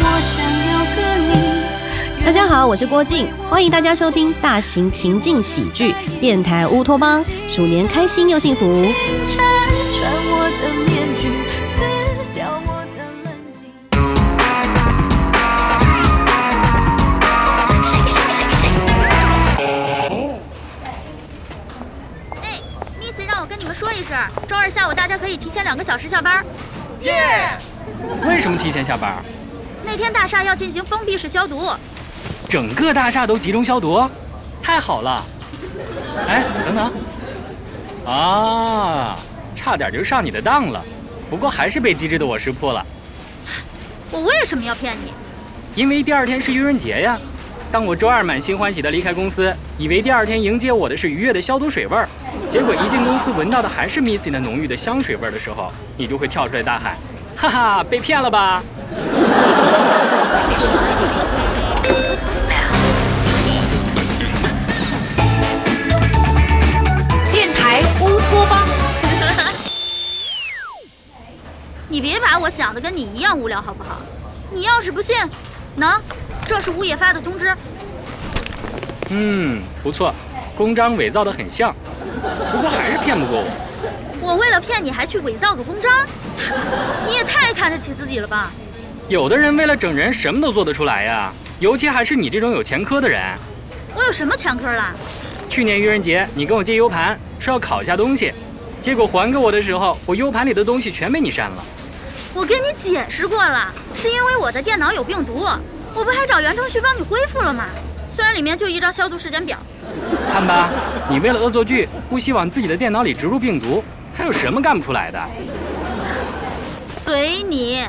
我想要个你。大家好，我是郭靖，欢迎大家收听大型情境喜剧电台乌托邦，鼠年开心又幸福。拆穿我的面具，撕掉我的冷静。哎，Miss 让我跟你们说一声，周二下午大家可以提前两个小时下班。耶为什么提前下班？那天大厦要进行封闭式消毒。整个大厦都集中消毒，太好了！哎，等等，啊，差点就上你的当了，不过还是被机智的我识破了，我为什么要骗你？因为第二天是愚人节呀。当我周二满心欢喜地离开公司，以为第二天迎接我的是愉悦的消毒水味儿，结果一进公司闻到的还是 Missy 那浓郁的香水味儿的时候，你就会跳出来大喊：“哈哈，被骗了吧！”电台乌托邦。你别把我想的跟你一样无聊好不好？你要是不信，喏，这是物业发的通知。嗯，不错，公章伪造的很像，不过还是骗不过我。我为了骗你还去伪造个公章，你也太看得起自己了吧？有的人为了整人，什么都做得出来呀，尤其还是你这种有前科的人。我有什么前科了？去年愚人节，你跟我借 U 盘，说要拷一下东西，结果还给我的时候，我 U 盘里的东西全被你删了。我跟你解释过了，是因为我的电脑有病毒，我不还找袁程旭帮你恢复了吗？虽然里面就一张消毒时间表。看吧，你为了恶作剧，不惜往自己的电脑里植入病毒，还有什么干不出来的？随你。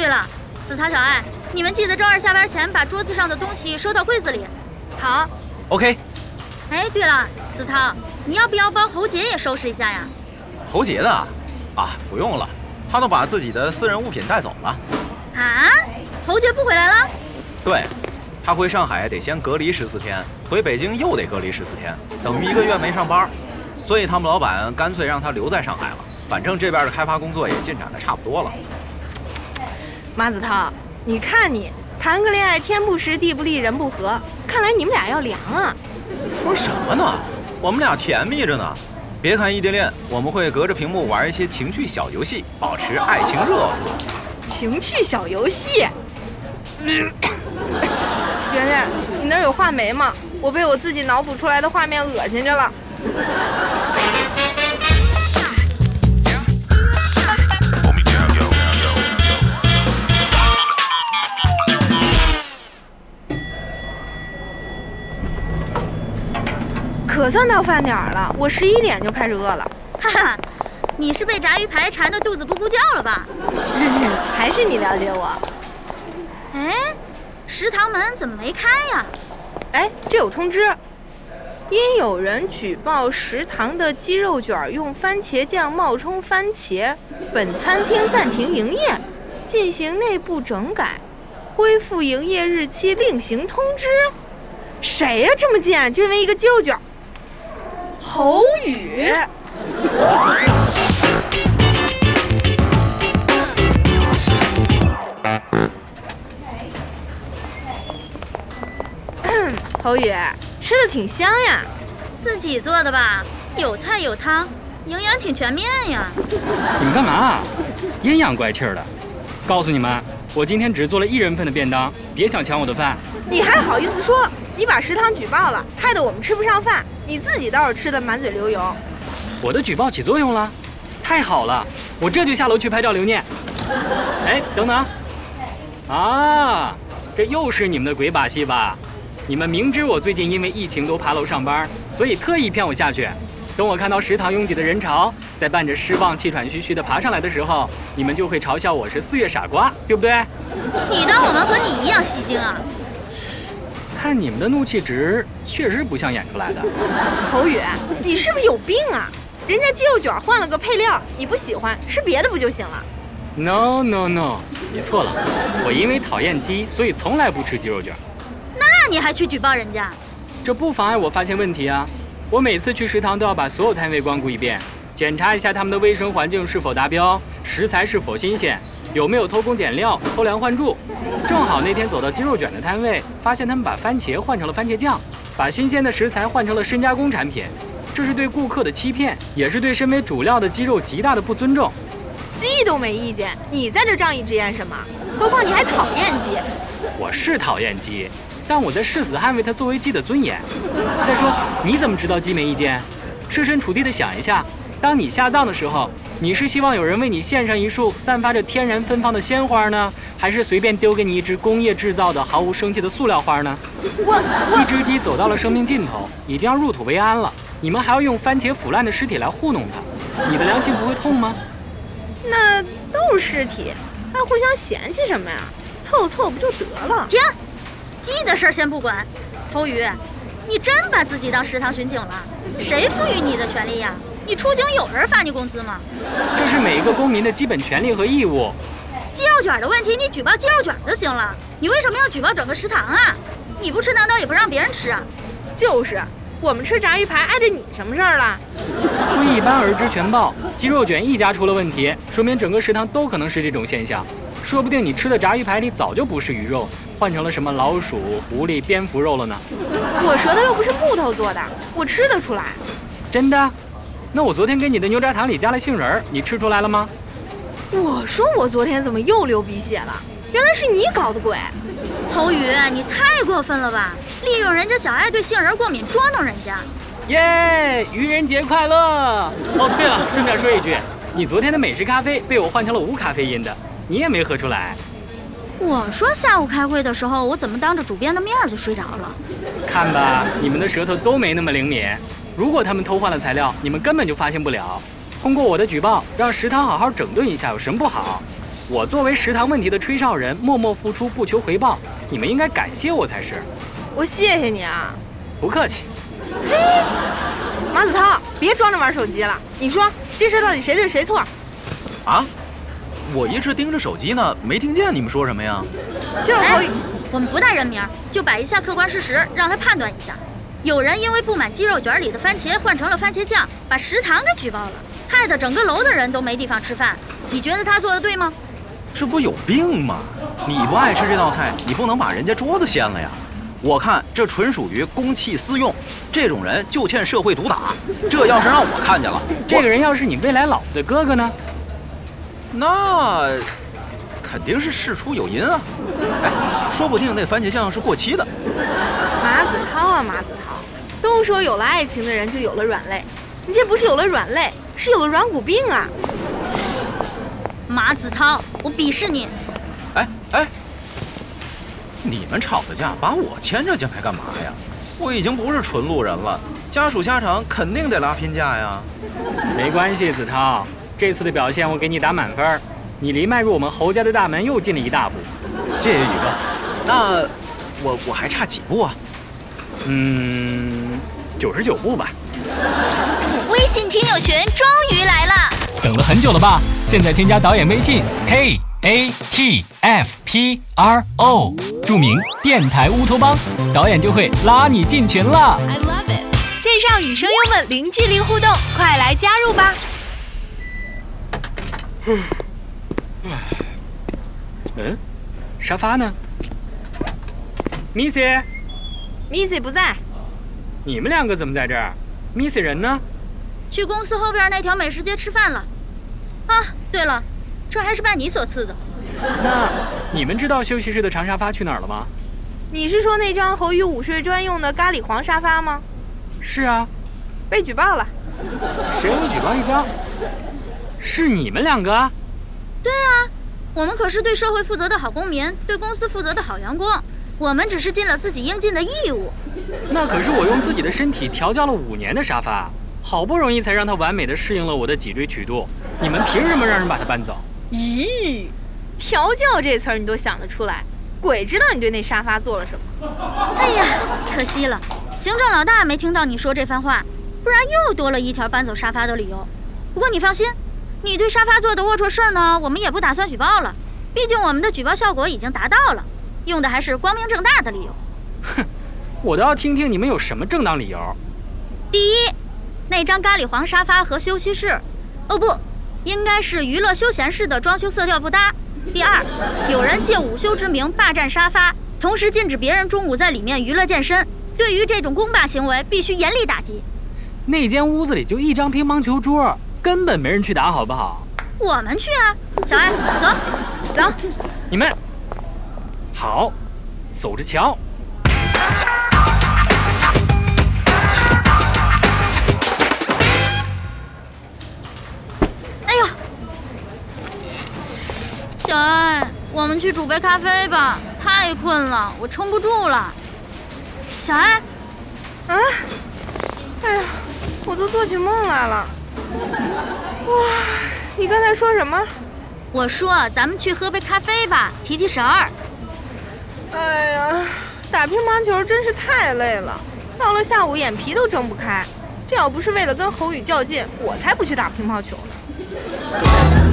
哦，对了，子涛、小爱，你们记得周二下班前把桌子上的东西收到柜子里。好，OK，哎，对了，子涛，你要不要帮侯杰也收拾一下呀？侯杰的啊，啊不用了，他都把自己的私人物品带走了。啊，侯杰不回来了？对，他回上海得先隔离十四天，回北京又得隔离十四天，等于一个月没上班。所以他们老板干脆让他留在上海了，反正这边的开发工作也进展的差不多了。马子涛，你看你谈个恋爱，天不时地不利人不和，看来你们俩要凉啊。说什么呢？我们俩甜蜜着呢。别看异地恋，我们会隔着屏幕玩一些情趣小游戏，保持爱情热度。情趣小游戏。圆圆，你那儿有画眉吗？我被我自己脑补出来的画面恶心着了。算到饭点儿了，我十一点就开始饿了。哈哈，你是被炸鱼排馋得肚子咕咕叫了吧？还是你了解我。哎，食堂门怎么没开呀？哎，这有通知，因有人举报食堂的鸡肉卷用番茄酱冒充番茄，本餐厅暂停营业，进行内部整改，恢复营业日期另行通知。谁呀、这么贱，就因为一个鸡肉卷？侯宇。侯宇，吃的挺香呀。自己做的吧？有菜有汤，营养挺全面呀。你们干嘛？阴阳怪气儿的。告诉你们，我今天只做了一人份的便当，别想抢我的饭。你还好意思说？你把食堂举报了，害得我们吃不上饭，你自己倒是吃的满嘴流油。我的举报起作用了，太好了，我这就下楼去拍照留念。哎，等等，啊，这又是你们的鬼把戏吧？你们明知我最近因为疫情都爬楼上班，所以特意骗我下去。等我看到食堂拥挤的人潮，在伴着失望、气喘吁吁地爬上来的时候，你们就会嘲笑我是四月傻瓜，对不对？你当我们和你一样戏精啊？看你们的怒气值，确实不像演出来的。侯宇，你是不是有病啊？人家鸡肉卷换了个配料，你不喜欢，吃别的不就行了？No no no，你错了，我因为讨厌鸡，所以从来不吃鸡肉卷。那你还去举报人家？这不妨碍我发现问题啊！我每次去食堂都要把所有摊位光顾一遍，检查一下他们的卫生环境是否达标，食材是否新鲜，有没有偷工减料、偷梁换柱。正好那天走到鸡肉卷的摊位，发现他们把番茄换成了番茄酱，把新鲜的食材换成了深加工产品，这是对顾客的欺骗，也是对身为主料的鸡肉极大的不尊重。鸡都没意见，你在这仗义执言什么？何况你还讨厌鸡。我是讨厌鸡，但我在誓死捍卫它作为鸡的尊严。再说，你怎么知道鸡没意见？设身处地的想一下，当你下葬的时候，你是希望有人为你献上一束散发着天然芬芳的鲜花呢，还是随便丢给你一只工业制造的毫无生气的塑料花呢？我一只鸡走到了生命尽头，已经要入土为安了，你们还要用番茄腐烂的尸体来糊弄它，你的良心不会痛吗？那都是尸体，还互相嫌弃什么呀？凑凑不就得了？停，鸡的事儿先不管。头鱼，你真把自己当食堂巡警了？谁赋予你的权利呀？你出警有人发你工资吗？这是每一个公民的基本权利和义务。鸡肉卷的问题，你举报鸡肉卷就行了。你为什么要举报整个食堂啊？你不吃难道也不让别人吃啊？就是，我们吃炸鱼排碍着你什么事儿了？不一般而知全报，鸡肉卷一家出了问题，说明整个食堂都可能是这种现象。说不定你吃的炸鱼排里早就不是鱼肉，换成了什么老鼠、狐狸、蝙蝠肉了呢？我舌头又不是木头做的，我吃得出来。真的？那我昨天给你的牛轧糖里加了杏仁儿，你吃出来了吗？我说我昨天怎么又流鼻血了？原来是你搞的鬼！头宇，你太过分了吧！利用人家小爱对杏仁过敏捉弄人家。耶！愚人节快乐！哦，对了，顺便说一句，你昨天的美式咖啡被我换成了无咖啡因的，你也没喝出来。我说下午开会的时候，我怎么当着主编的面儿就睡着了？看吧，你们的舌头都没那么灵敏。如果他们偷换了材料，你们根本就发现不了。通过我的举报，让食堂好好整顿一下，有什么不好？我作为食堂问题的吹哨人，默默付出，不求回报，你们应该感谢我才是。我谢谢你啊，不客气。嘿 马子涛，别装着玩手机了。你说这事到底谁对谁错？啊？我一直盯着手机呢，没听见你们说什么呀？就是侯宇，我们不带人名，就摆一下客观事实，让他判断一下。有人因为不满鸡肉卷里的番茄换成了番茄酱，把食堂给举报了，害得整个楼的人都没地方吃饭。你觉得他做的对吗？这不有病吗？你不爱吃这道菜，你不能把人家桌子掀了呀。我看这纯属于公器私用，这种人就欠社会毒打。这要是让我看见了，这个人要是你未来老婆的哥哥呢？那肯定是事出有因啊。哎，说不定那番茄酱是过期的。马子涛啊，马子涛，都说有了爱情的人就有了软肋，你这不是有了软肋，是有了软骨病啊！马子涛，我鄙视你！哎哎，你们吵的架把我牵着进来干嘛呀？我已经不是纯路人了，家属下场肯定得拉偏架呀。没关系，子涛，这次的表现我给你打满分，你离迈入我们侯家的大门又近了一大步。谢谢宇哥。那我我还差几步啊？嗯，九十九步吧。微信听友群终于来了，等了很久了吧？现在添加导演微信 k a t f p r o，注明电台乌托邦，导演就会拉你进群了。I love it. 线上与声优们零距离互动，快来加入吧！嗯，沙发呢？Missy，Missy 不在，你们两个怎么在这儿？Missy 人呢？去公司后边那条美食街吃饭了。啊，对了，这还是拜你所赐的。那你们知道休息室的长沙发去哪儿了吗？你是说那张侯宇午睡专用的咖喱黄沙发吗？是啊，被举报了。谁会举报一张？是你们两个啊？对啊，我们可是对社会负责的好公民，对公司负责的好员工。我们只是尽了自己应尽的义务。那可是我用自己的身体调教了五年的沙发，好不容易才让它完美的适应了我的脊椎曲度。你们凭什么让人把它搬走？咦，调教这词儿你都想得出来，鬼知道你对那沙发做了什么。哎呀，可惜了，行政老大没听到你说这番话，不然又多了一条搬走沙发的理由。不过你放心，你对沙发做的龌龊事儿呢，我们也不打算举报了，毕竟我们的举报效果已经达到了，用的还是光明正大的理由。我倒要听听你们有什么正当理由。第一，那张咖喱黄沙发和休息室，哦不，应该是娱乐休闲室的装修色调不搭。第二，有人借午休之名霸占沙发，同时禁止别人中午在里面娱乐健身。对于这种公霸行为，必须严厉打击。那间屋子里就一张乒乓球桌，根本没人去打，好不好？我们去啊，小艾，走，走，你们好，走着瞧。们去煮杯咖啡吧，太困了，我撑不住了。小艾，啊！哎呀，我都做起梦来了。哇，你刚才说什么？我说咱们去喝杯咖啡吧，提提神儿。哎呀，打乒乓球真是太累了，到了下午眼皮都睁不开。这要不是为了跟侯宇较劲，我才不去打乒乓球呢。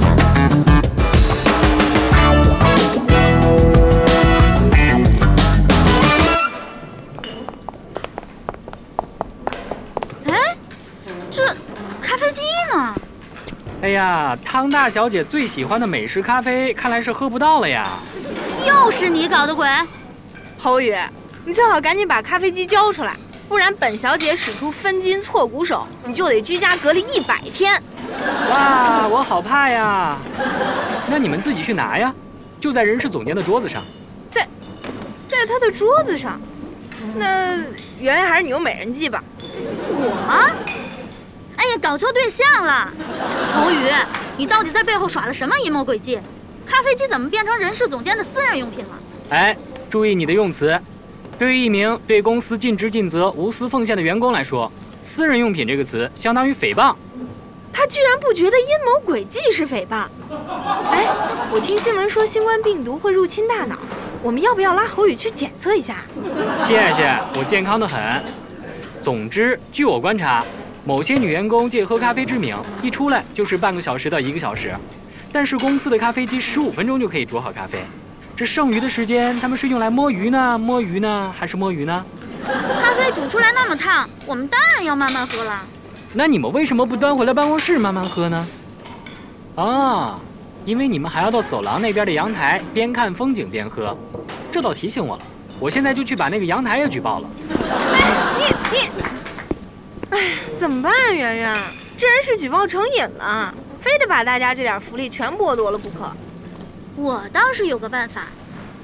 呀，汤大小姐最喜欢的美式咖啡，看来是喝不到了呀。又是你搞的鬼！侯宇，你最好赶紧把咖啡机交出来，不然本小姐使出分筋错骨手，你就得居家隔离一百天。哇，我好怕呀！那你们自己去拿呀，就在人事总监的桌子上。在，在他的桌子上。那圆圆还是你用美人计吧。我？哎呀，搞错对象了！侯宇，你到底在背后耍了什么阴谋诡计？咖啡机怎么变成人事总监的私人用品了？哎，注意你的用词。对于一名对公司尽职尽责、无私奉献的员工来说，“私人用品”这个词相当于诽谤。他居然不觉得阴谋诡计是诽谤？哎，我听新闻说新冠病毒会入侵大脑，我们要不要拉侯宇去检测一下？谢谢，我健康的很。总之，据我观察，某些女员工借喝咖啡之名，一出来就是半个小时到一个小时，但是公司的咖啡机十五分钟就可以煮好咖啡。这剩余的时间，他们是用来摸鱼呢，摸鱼呢，还是摸鱼呢？咖啡煮出来那么烫，我们当然要慢慢喝了。那你们为什么不端回来办公室慢慢喝呢？啊，因为你们还要到走廊那边的阳台边看风景边喝，这倒提醒我了。我现在就去把那个阳台也举报了。哎，你你，哎，怎么办啊，圆圆？这人是举报成瘾了，非得把大家这点福利全剥夺了不可。我倒是有个办法，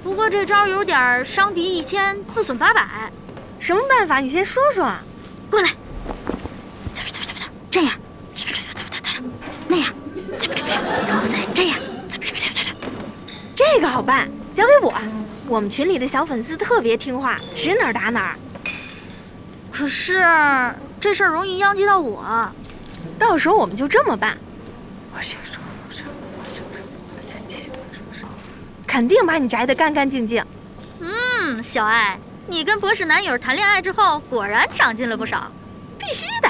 不过这招有点伤敌一千，自损八百。什么办法？你先说说。过来，这样，那样，然后再这样，这个好办，交给我。我们群里的小粉丝特别听话，指哪儿打哪儿。可是这事儿容易殃及到我，到时候我们就这么办。肯定把你摘得干干净净。嗯，小爱，你跟博士男友谈恋爱之后，果然长进了不少。必须的。